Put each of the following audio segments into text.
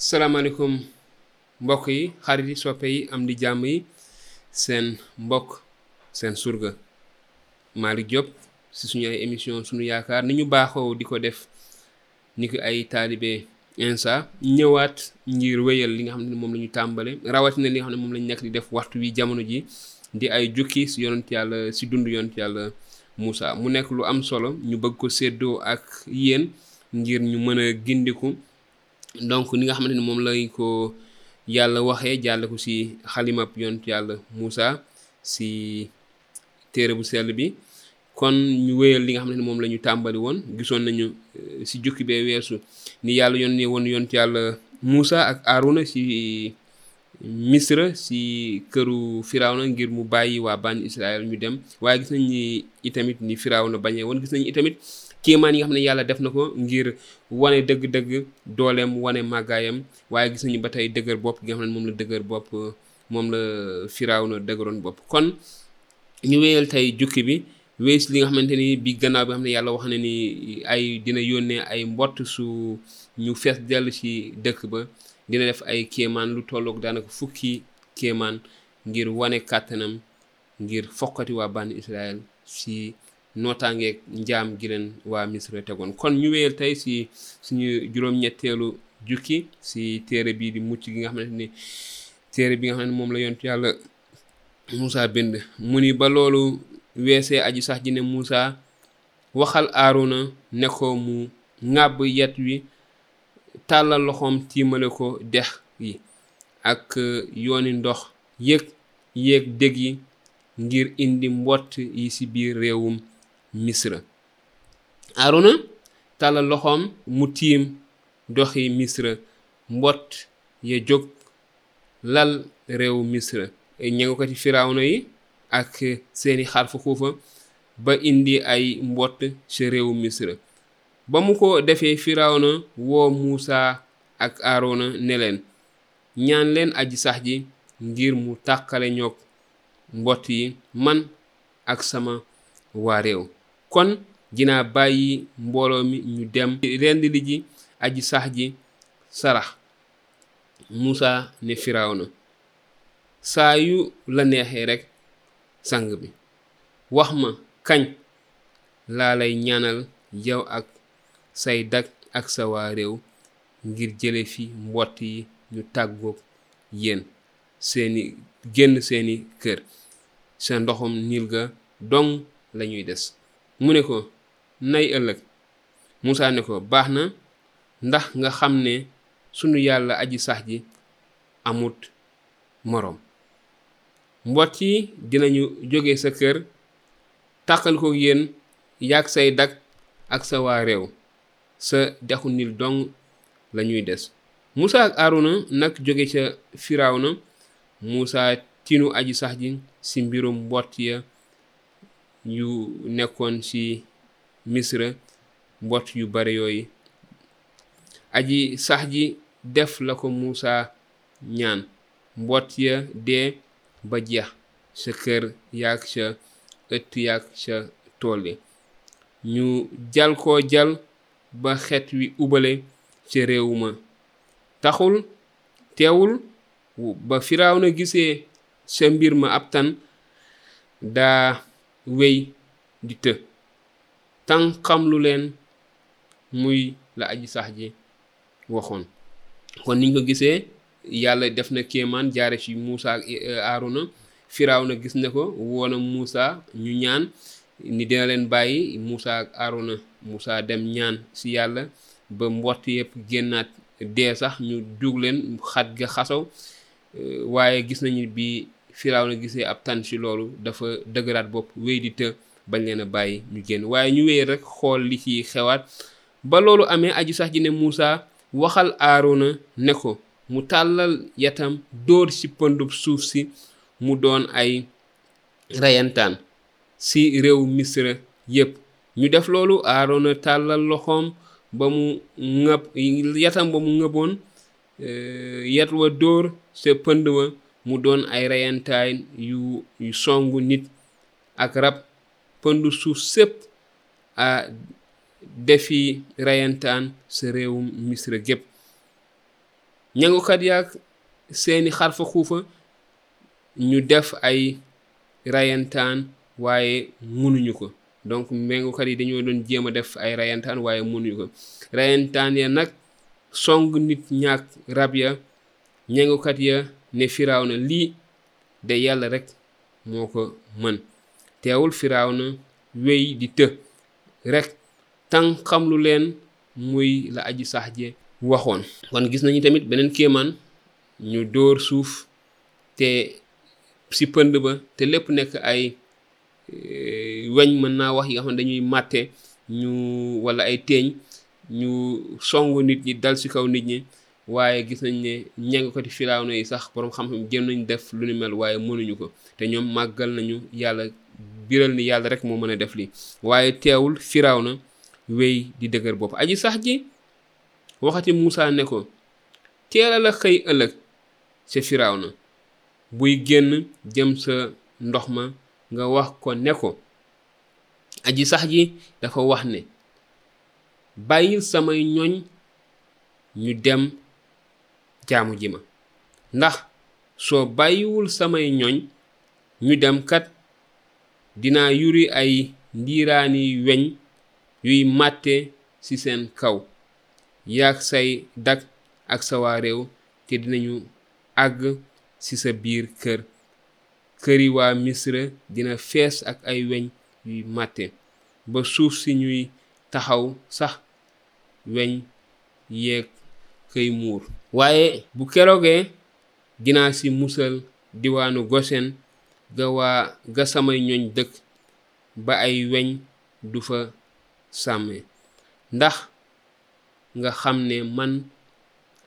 salaamaaleykum mbokk yi xarit yi soppe yi am di jàmm yi seen mbokk seen surga Malick Diop si suñu ay émission suñu yaakaar ni ñu baaxoo di ko def ni ko ay taalibe insa ñëwaat ngir wéyal li nga xam ne moom la ñu tàmbale rawatina li nga xam ne moom la ñu nekk di def waxtu wi jamono ji di ay jukki si yonent yàlla si dund yonent yàlla Moussa mu nekk lu am solo ñu bëgg ko séddoo ak yéen ngir ñu mën a gindiku donc ni nga xamante ni moom lañ ko yàlla waxee jàll ko si xalimab yontu yàlla Moussa si téere bu sell bi kon ñu wéyal li nga xam ne moom la ñu tàmbali woon gisoon nañu si euh, jukki bee weesu ni yàlla yónnee woon yont yàlla Moussa ak Arouna si misra si këru firawna ngir mu bàyyi waa bànni israel ñu dem waaye gis nañ ni itamit ni firawna bañee woon gis nañ itamit kéemaan yi nga xam ne yàlla def na ko ngir wane dëgg-dëgg dooleem wane màggaayam waaye gis nañu ba tey dëgër bopp gi nga xam ne moom la dëgër bopp moom la firawna dëgëroon bopp kon ñu wéyal tey jukki bi wees li nga xamante ni bi gannaaw bi nga xam ne yàlla wax na ni ay dina yónnee ay mbott su ñu fees dell ci dëkk ba dina def ay kéemaan lu tolloog daanaka fukki kéemaan ngir wane kàttanam ngir fokkati waa bànn Israël si nootaangeeg njaam gi leen waa Misra tegoon kon ñu wéyal tey si suñu juróom-ñetteelu jukki si téere bii di mucc gi nga xamante ni téere bi nga xam ne moom la yontu yàlla Muusa bind mu ni ba loolu weesee aji sax ji ne Muusa waxal Aaruna ne ko mu ŋàbb yet wi tàllal loxoom tiimale ko dex yi ak yooni ndox yéeg yéeg dég yi ngir indi mbott yi ci biir réewum Misra Aaruna tàllal loxoom mu tiim doxi Misra mbott ya jóg lal réew misra ña nga ko ci firawna yi ak seeni xarfu xuufa ba indi ay mbott ci réew misra ba mu ko defee firawna woo muusa ak aarona ne leen ñaan leen aji sax ji ngir mu tàqale ñoog mbott yi man ak sama waa réew kon dinaa bàyyi mbooloo mi ñu dem rendi li ji aji sax ji sarax Muusaa ne Firawna saa yu la neexee rekk sang bi wax ma kañ laa lay ñaanal yow ak say dag ak sa waa réew ngir jële fi mbott yi ñu tàggoog yéen seeni génn seeni kër sa ndoxum niil ga dong lañuy des mu ne ko nay ëllëg Muusaa ne ko baax na ndax nga xam ne sunu yàlla aji sax ji amut moroom mbott yi dinañu jóge sa kër tàqal ko yéen yàgg say dag ak sa waa réew sa dexu nil dong lañuy des Musaa ak Aaruna nag jóge ca Firawna Musaa tinu aji sax ji ci mbirum mbott ya yu nekkoon ci misra mbott yu bare yooyu aji sax ji def la ko muusa ñaan mbott ya dee ba jeex sa kër yaag sa ëtt yaag sa tool yi ñu jal koo jal ba xet wi ubale ca réew ma taxul teewul ba firaaw na gisee sa mbir ma ab tan daa wéy di të tànqam lu leen muy la aji sax ji waxoon kon niñ ko gisee yàlla def na kéemaan jaare ci Muusa ak eh, Aaruna Firaaw na gis na ko woona Muusa ñu ñaan ni dina leen bàyyi Muusa ak Aaruna Muusa dem ñaan si yàlla ba mbott yëpp génnaat dee sax ñu dug leen xat ga xasaw euh, waaye gis nañu bi firaaw na gisee ab tan ci loolu dafa dëgëraat bopp wéy di të bañ leen a bàyyi ñu génn waaye ñu wéy rek xool li ci xewaat ba loolu amee aju sax ji ne Muusa waxal Aarona ne ko mu tàllal yatam dóor ci pëndub suuf si mu doon ay reyantaan ci réew Misra yépp ñu def loolu Aarona tàllal loxoom ba mu ŋëb yatam ba mu ŋëboon euh, yet wa dóor sa pënd ma mu doon ay reyantaay yu yu songu nit ak rab pëndu suuf sépp a defi reyantaan sa réewum misra gépp ñangukat yaag seeni xarfa xuufa ñu def ay rayantaan waaye mënuñu ko donc méngukat yi dañoo doon jéem a def ay rayantaan waaye mënuñu ko rayantaan ya nag song nit ñaak rab ya ñengukat ya ne Firawna lii de yàlla rek moo ko mën teewul Firawna wéy di të rek tan xam lu leen muy la aji sax je waxoon kon gis nañu tamit beneen kéemaan ñu dóor suuf te si pënd ba te lépp nekk ay eh, weñ mën naa wax yi nga xam ne dañuy màtte ñu wala ay teeñ ñu songu nit ñi dal si kaw nit ñi waaye gis nañ ne ñeng ko ci firawna yi sax borom xam-xam jëm nañ def lu ni mel waaye mënuñu ko te ñoom màggal nañu yàlla biral ni yàlla rek moo mën a def lii waaye teewul firawna wéy di dëgër bopp aji sax ji waxati Moussa ne ko teela la xëy ëllëg ca firawna buy génn jëm sa ndox ma nga wax ko ne ko aji sax ji dafa wax ne bàyyil samay ñoñ ñu dem jaamu ji ma ndax soo bàyyiwul samay ñoñ ñu dem kat dinaa yuri ay ndiiraani weñ yuy màtte ci seen kaw yaag say dag ak sa waa réew te dinañu àgg ci sa biir kër këri waa misra dina fees ak ay weñ yuy màtte ba suuf si ñuy taxaw sax weñ yeeg këy muur waaye bu keroogee dinaa ci musal diwaanu gosen ga waa ga samay ñoñ dëkk ba ay weñ du fa sàmme ndax nga xam ne man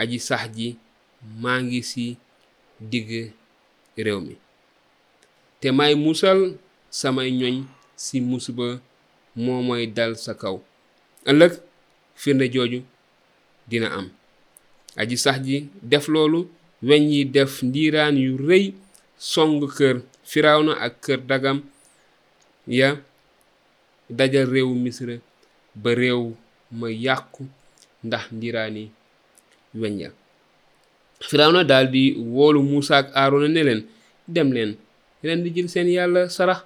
aji sax ji maa ngi ci digg réew mi te may musal samay ñoñ ci musiba moo mooy dal sa kaw ëllëg firnde jooju dina am aji sax ji def loolu weñ yi def ndiiraan yu rëy song kër firawna ak kër dagam ya dajal réewu misra ba réew ma yàqu ndax ndiiraani weñ ya firawna daal di woolu muusa ak aarona ne leen dem leen ren di jël seen yàlla sarax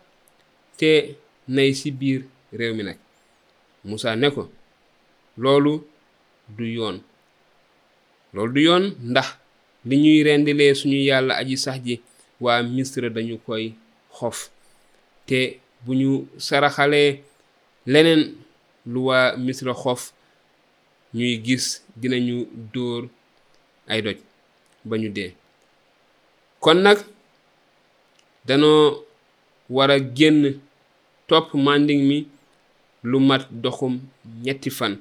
te nay si biir réew mi nag muusa ne ko loolu du yoon loolu du yoon ndax li ñuy rendilee suñu yàlla aji sax ji waa misra dañu koy xof te bu ñu saraxalee leneen lu waa misra xof ñuy gis dinañu dóor ay doj ba ñu dee kon nag danoo war a génn topp mànding mi lu mat doxum ñetti fan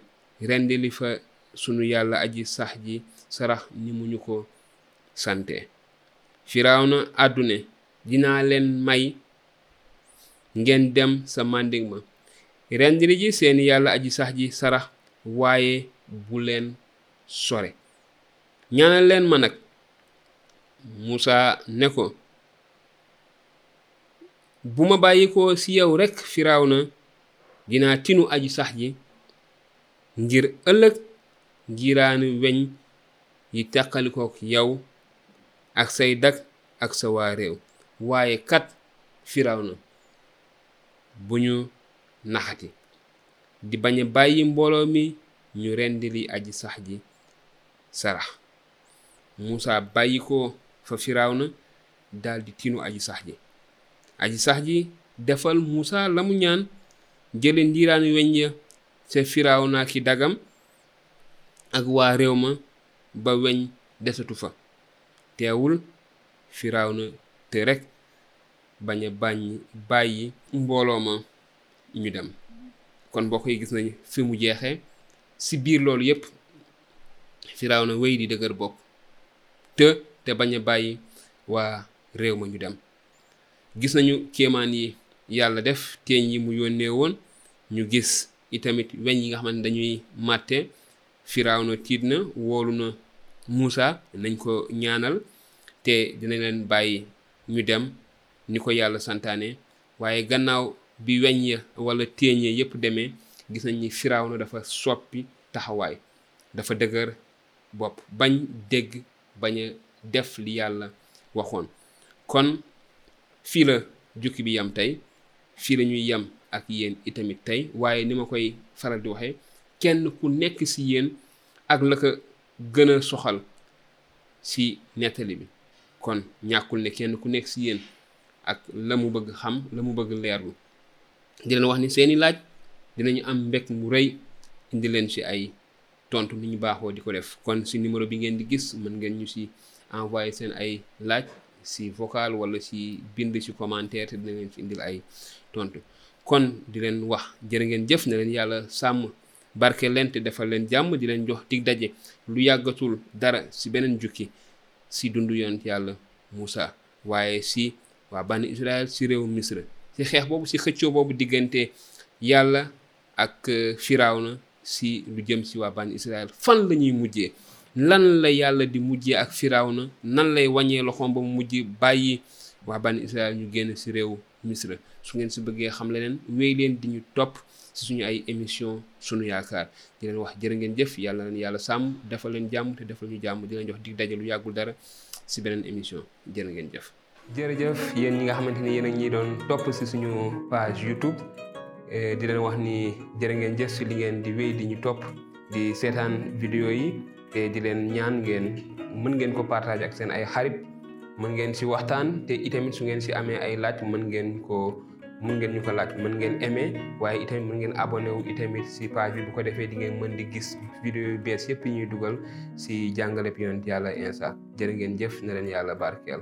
rendi li fa sunu yàlla aji sax ji sarax ni mu ñu ko sante firawna àddune dinaa leen may ngeen dem sa màndiŋ ma rendili ji seen yàlla aji sax ji sarax waaye bu leen sore ñaanal leen ma nag Musaa ne ko bu ma bàyyi ko ci yow rekk Firawna dinaa tinu aji sax ji ngir ëllëg ngiraanu weñ yi teqalikook yow ak say dag ak sa waa réew waaye kat Firawna bu ñu naxati di bañ a bàyyi mbooloo mi ñu rendi li aji sax ji sarax Muusa bàyyi ko fa Firawna daldi tinu aji sax ji aji sax ji defal Muusa la mu ñaan jële ndiiraanu weñ ya ca Firawna ki dagam ak waa réew ma ba weñ desatu fa teewul Firawna te rekk bañ a bàññ bàyyi mbooloo ma ñu dem kon mbokk yi gis nañu fi mu jeexee si biir loolu yépp Firawna wéy di dëgër bopp te te bañ a bàyyi waa réew ma ñu dem gis nañu kéemaan yi yàlla def teeñ yi mu yónnee woon ñu gis itamit weñ yi nga xamante ne dañuy màtte Firawna tiit na wóolu na Muusa nañ ko ñaanal te dina leen bàyyi ñu dem ni ko yàlla santaane waaye gannaaw bi weñ ya wala téeñ ya yépp demee gis nañ ni Firawna dafa soppi taxawaay dafa dëgër bopp bañ dégg bañ a def li yàlla waxoon kon fii la jukki bi yam tey fii la ñuy yam ak yéen itamit tey waaye ni ma koy faral di waxee kenn ku nekk si yéen ak la ko gën a soxal si nettali bi kon ñàkkul ne kenn ku nekk si yéen ak la mu bëgg xam la mu bëgg leerlu di leen wax ni seeni laaj dinañu am mbég mu rëy indi leen ci ay tontu ni ñu baaxoo di ko def kon si numéro bi ngeen di gis mën ngeen ñu si envoyé seen ay laaj si vocal wala si bind si commentaire te dina leen fi indil ay tontu kon di leen wax jërë ngeen jëf ne leen yàlla sàmm barke leen te defal leen jàmm di leen jox dig daje lu yàggatul dara si beneen jukki si dundu yonent yàlla Moussa waaye si waa bànni Israël si réew Misra si xeex boobu si xëccoo boobu diggante yàlla ak euh, Firawna si lu jëm si waa bànn Israël fan la ñuy mujjee lan la yàlla di mujjee ak Firawna nan lay wàññee loxoom ba mu mujj bàyyi waa bànn Israël ñu génn si réew Misra su ngeen si bëggee xam leneen wéy leen di ñu topp si suñu ay émission sunu yaakaar di leen wax jërë ngeen jëf yàlla leen yàlla sàmm defal leen jàmm te defal ñu jàmm di leen jox dig daje lu yàggul dara si beneen émission jërë ngeen jëf jërëjëf yéen ñi nga xamante ni yéen a ñuy doon topp si suñu page YouTube eh, di leen wax ni jërë ngeen jëf si li ngeen di wéy di ñu topp di seetaan vidéo yi te di leen ñaan ngeen mën ngeen ko partager ak seen ay xarit mën ngeen si waxtaan te itamit su ngeen si amee ay laaj mën ngeen ko mën ngeen ñu ko laaj mën ngeen aimer waaye itamit mën ngeen abonné wu itamit si page bi bu ko defee di ngeen mën di gis vidéo yu bees yëpp yi ñuy dugal si jàngaleb yonent yàlla Insa jërë ngeen jëf na leen yàlla barkeel